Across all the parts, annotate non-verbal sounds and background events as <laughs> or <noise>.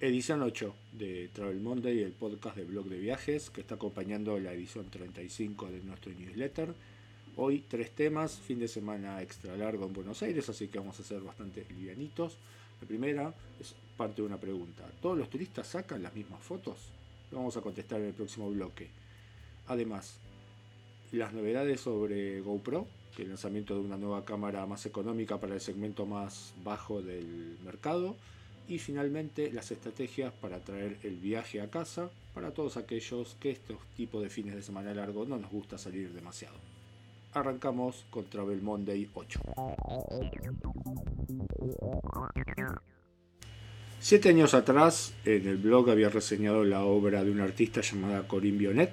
Edición 8 de Travel Monday, el podcast de blog de viajes que está acompañando la edición 35 de nuestro newsletter. Hoy tres temas, fin de semana extra largo en Buenos Aires, así que vamos a ser bastante livianitos. La primera es parte de una pregunta. ¿Todos los turistas sacan las mismas fotos? Lo vamos a contestar en el próximo bloque. Además, las novedades sobre GoPro, el lanzamiento de una nueva cámara más económica para el segmento más bajo del mercado. Y finalmente las estrategias para traer el viaje a casa para todos aquellos que estos tipos de fines de semana largo no nos gusta salir demasiado. Arrancamos con Travel Monday 8. Siete años atrás, en el blog había reseñado la obra de una artista llamada Corinne Bionet,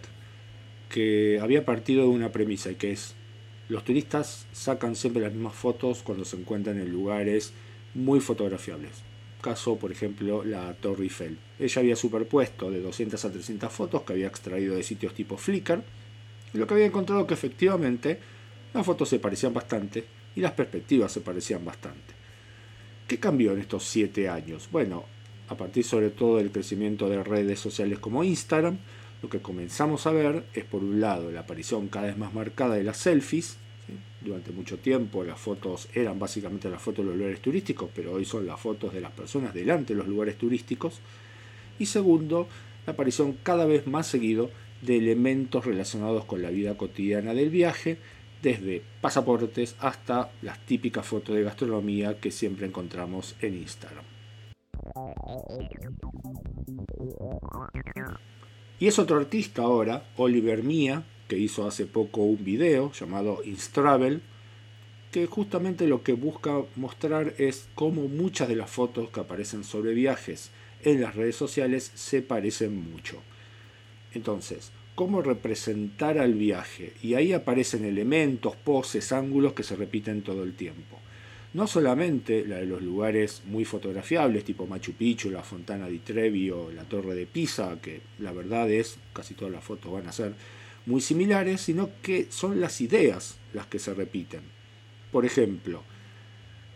que había partido de una premisa y que es, los turistas sacan siempre las mismas fotos cuando se encuentran en lugares muy fotografiables. Caso, por ejemplo, la Torre Eiffel. Ella había superpuesto de 200 a 300 fotos que había extraído de sitios tipo Flickr, y lo que había encontrado que efectivamente las fotos se parecían bastante y las perspectivas se parecían bastante. ¿Qué cambió en estos 7 años? Bueno, a partir sobre todo del crecimiento de redes sociales como Instagram, lo que comenzamos a ver es por un lado la aparición cada vez más marcada de las selfies. Durante mucho tiempo las fotos eran básicamente las fotos de los lugares turísticos, pero hoy son las fotos de las personas delante de los lugares turísticos. Y segundo, la aparición cada vez más seguido de elementos relacionados con la vida cotidiana del viaje, desde pasaportes hasta las típicas fotos de gastronomía que siempre encontramos en Instagram. Y es otro artista ahora, Oliver Mia, que hizo hace poco un video llamado Instravel, que justamente lo que busca mostrar es cómo muchas de las fotos que aparecen sobre viajes en las redes sociales se parecen mucho. Entonces, cómo representar al viaje. Y ahí aparecen elementos, poses, ángulos que se repiten todo el tiempo. No solamente la de los lugares muy fotografiables, tipo Machu Picchu, la Fontana di Trevi o la Torre de Pisa, que la verdad es, casi todas las fotos van a ser muy similares, sino que son las ideas las que se repiten. Por ejemplo,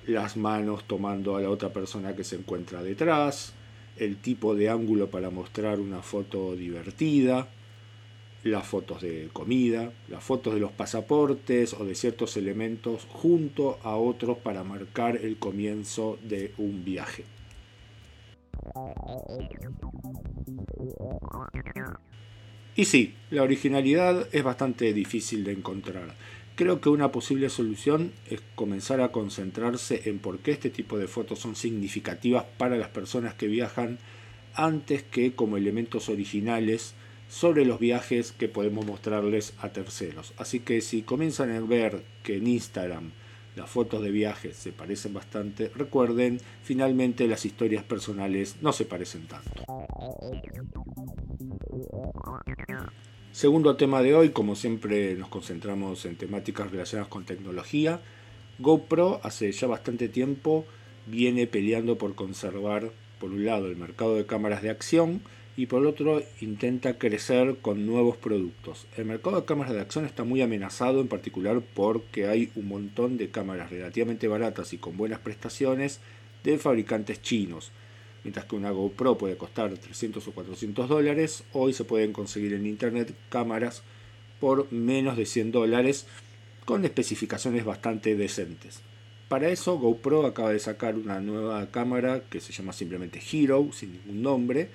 las manos tomando a la otra persona que se encuentra detrás, el tipo de ángulo para mostrar una foto divertida, las fotos de comida, las fotos de los pasaportes o de ciertos elementos junto a otros para marcar el comienzo de un viaje. Y sí, la originalidad es bastante difícil de encontrar. Creo que una posible solución es comenzar a concentrarse en por qué este tipo de fotos son significativas para las personas que viajan antes que como elementos originales sobre los viajes que podemos mostrarles a terceros. Así que si comienzan a ver que en Instagram las fotos de viajes se parecen bastante, recuerden, finalmente las historias personales no se parecen tanto. Segundo tema de hoy, como siempre nos concentramos en temáticas relacionadas con tecnología, GoPro hace ya bastante tiempo viene peleando por conservar, por un lado, el mercado de cámaras de acción, y por otro intenta crecer con nuevos productos. El mercado de cámaras de acción está muy amenazado en particular porque hay un montón de cámaras relativamente baratas y con buenas prestaciones de fabricantes chinos. Mientras que una GoPro puede costar 300 o 400 dólares, hoy se pueden conseguir en internet cámaras por menos de 100 dólares con especificaciones bastante decentes. Para eso GoPro acaba de sacar una nueva cámara que se llama simplemente Hero, sin ningún nombre,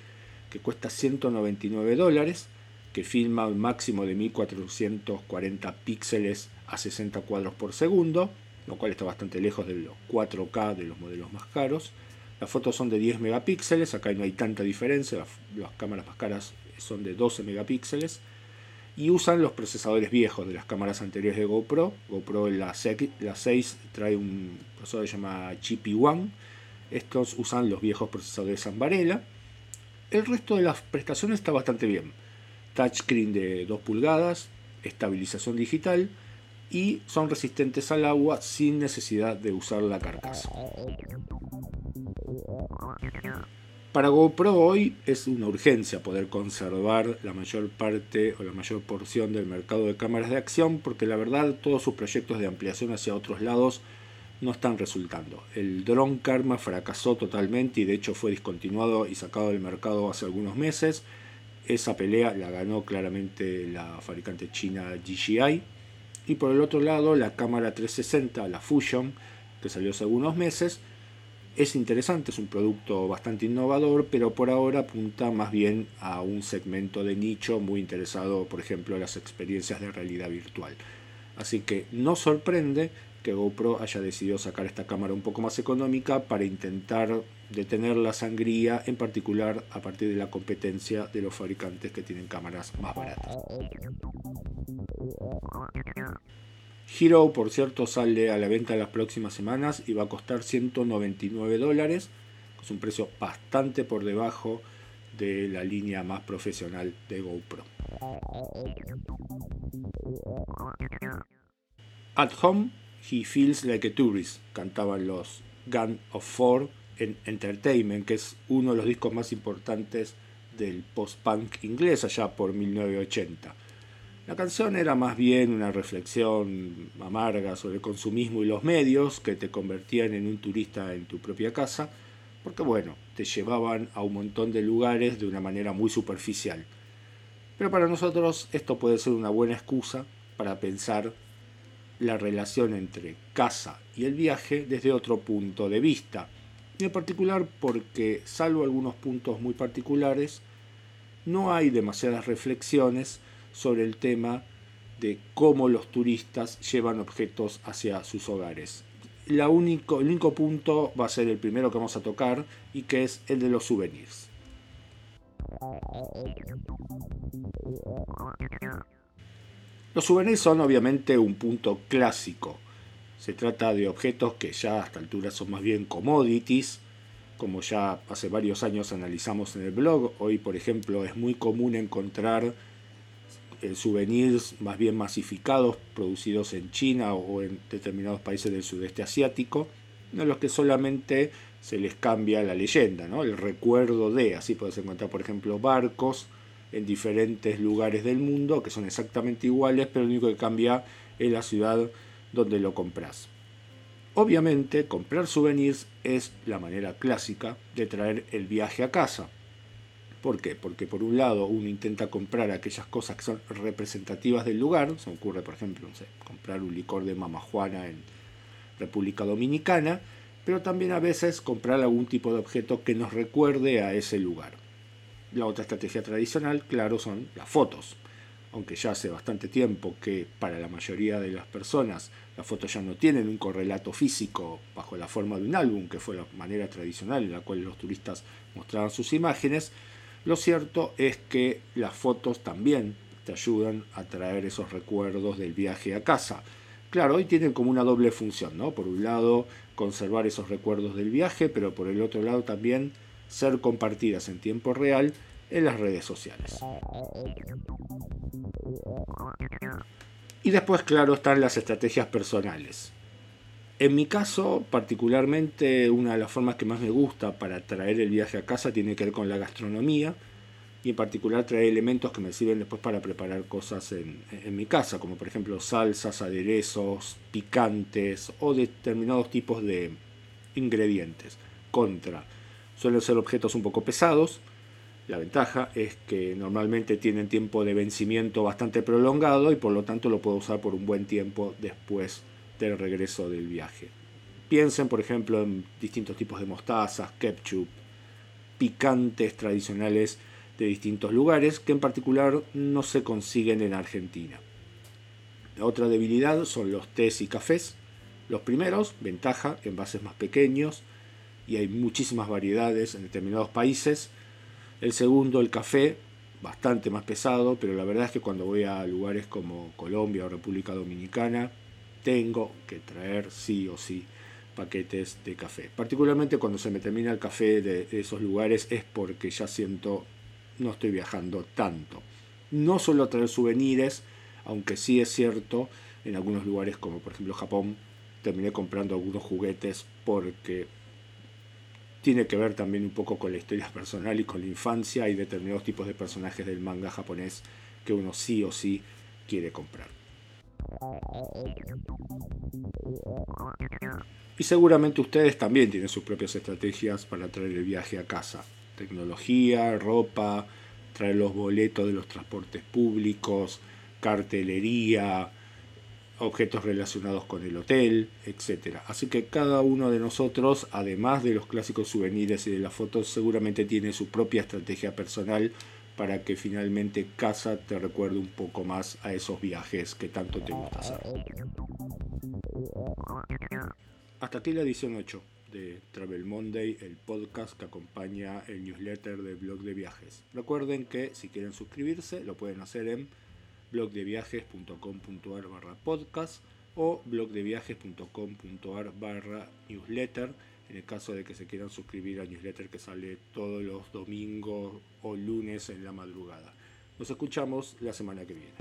que cuesta 199 dólares, que filma un máximo de 1440 píxeles a 60 cuadros por segundo, lo cual está bastante lejos de los 4K de los modelos más caros. Las fotos son de 10 megapíxeles, acá no hay tanta diferencia, las, cámaras más caras son de 12 megapíxeles y usan los procesadores viejos de las cámaras anteriores de GoPro. GoPro la, la 6 trae un procesador que se llama GP1. Estos usan los viejos procesadores Ambarella el resto de las prestaciones está bastante bien. Touchscreen de 2 pulgadas, estabilización digital y son resistentes al agua sin necesidad de usar la carcasa. Para GoPro hoy es una urgencia poder conservar la mayor parte o la mayor porción del mercado de cámaras de acción porque la verdad todos sus proyectos de ampliación hacia otros lados no están resultando. El Drone Karma fracasó totalmente y de hecho fue discontinuado y sacado del mercado hace algunos meses. Esa pelea la ganó claramente la fabricante china DJI. Y por el otro lado, la cámara 360, la Fusion, que salió hace algunos meses, es interesante, es un producto bastante innovador, pero por ahora apunta más bien a un segmento de nicho muy interesado, por ejemplo, en las experiencias de realidad virtual. Así que no sorprende que GoPro haya decidido sacar esta cámara un poco más económica para intentar detener la sangría, en particular a partir de la competencia de los fabricantes que tienen cámaras más baratas. Hero, por cierto, sale a la venta en las próximas semanas y va a costar 199 dólares, es un precio bastante por debajo de la línea más profesional de GoPro. At Home, He Feels Like a Tourist, cantaban los Gun of Four en Entertainment, que es uno de los discos más importantes del post-punk inglés allá por 1980. La canción era más bien una reflexión amarga sobre el consumismo y los medios que te convertían en un turista en tu propia casa, porque bueno, te llevaban a un montón de lugares de una manera muy superficial. Pero para nosotros esto puede ser una buena excusa para pensar la relación entre casa y el viaje desde otro punto de vista. Y en particular porque, salvo algunos puntos muy particulares, no hay demasiadas reflexiones sobre el tema de cómo los turistas llevan objetos hacia sus hogares. La único, el único punto va a ser el primero que vamos a tocar y que es el de los souvenirs. Los souvenirs son obviamente un punto clásico. Se trata de objetos que ya a esta altura son más bien commodities, como ya hace varios años analizamos en el blog. Hoy, por ejemplo, es muy común encontrar eh, souvenirs más bien masificados, producidos en China o en determinados países del sudeste asiático, en los que solamente se les cambia la leyenda, ¿no? el recuerdo de, así puedes encontrar, por ejemplo, barcos en diferentes lugares del mundo que son exactamente iguales, pero lo único que cambia es la ciudad donde lo compras. Obviamente, comprar souvenirs es la manera clásica de traer el viaje a casa. ¿Por qué? Porque por un lado uno intenta comprar aquellas cosas que son representativas del lugar, se ocurre por ejemplo, comprar un licor de mamajuana en República Dominicana, pero también a veces comprar algún tipo de objeto que nos recuerde a ese lugar. La otra estrategia tradicional, claro, son las fotos. Aunque ya hace bastante tiempo que para la mayoría de las personas las fotos ya no tienen un correlato físico bajo la forma de un álbum, que fue la manera tradicional en la cual los turistas mostraban sus imágenes, lo cierto es que las fotos también te ayudan a traer esos recuerdos del viaje a casa. Claro, hoy tienen como una doble función, ¿no? Por un lado, conservar esos recuerdos del viaje, pero por el otro lado también ser compartidas en tiempo real en las redes sociales. Y después, claro, están las estrategias personales. En mi caso, particularmente, una de las formas que más me gusta para traer el viaje a casa tiene que ver con la gastronomía y en particular traer elementos que me sirven después para preparar cosas en, en mi casa, como por ejemplo salsas, aderezos, picantes o determinados tipos de ingredientes. Contra Suelen ser objetos un poco pesados. La ventaja es que normalmente tienen tiempo de vencimiento bastante prolongado y por lo tanto lo puedo usar por un buen tiempo después del regreso del viaje. Piensen, por ejemplo, en distintos tipos de mostazas, ketchup, picantes tradicionales de distintos lugares que en particular no se consiguen en Argentina. La otra debilidad son los tés y cafés. Los primeros, ventaja, envases más pequeños, y hay muchísimas variedades en determinados países. El segundo, el café, bastante más pesado, pero la verdad es que cuando voy a lugares como Colombia o República Dominicana, tengo que traer sí o sí paquetes de café. Particularmente cuando se me termina el café de esos lugares es porque ya siento no estoy viajando tanto. No suelo traer souvenirs, aunque sí es cierto, en algunos lugares como por ejemplo Japón, terminé comprando algunos juguetes porque tiene que ver también un poco con la historia <laughs> personal y con la infancia y determinados tipos de personajes del manga japonés que uno sí o sí quiere comprar. Y seguramente ustedes también tienen sus propias estrategias para traer el viaje a casa. Tecnología, ropa, traer los boletos de los transportes públicos, cartelería, objetos relacionados con el hotel, etc. Así que cada uno de nosotros, además de los clásicos souvenirs y de las fotos, seguramente tiene su propia estrategia personal para que finalmente casa te recuerde un poco más a esos viajes que tanto te gusta hacer. Hasta aquí la edición 8 de Travel Monday, el podcast que acompaña el newsletter del blog de viajes. Recuerden que si quieren suscribirse lo pueden hacer en blogdeviajes.com.ar barra podcast o blogdeviajes.com.ar barra newsletter en el caso de que se quieran suscribir al newsletter que sale todos los domingos o lunes en la madrugada. Nos escuchamos la semana que viene.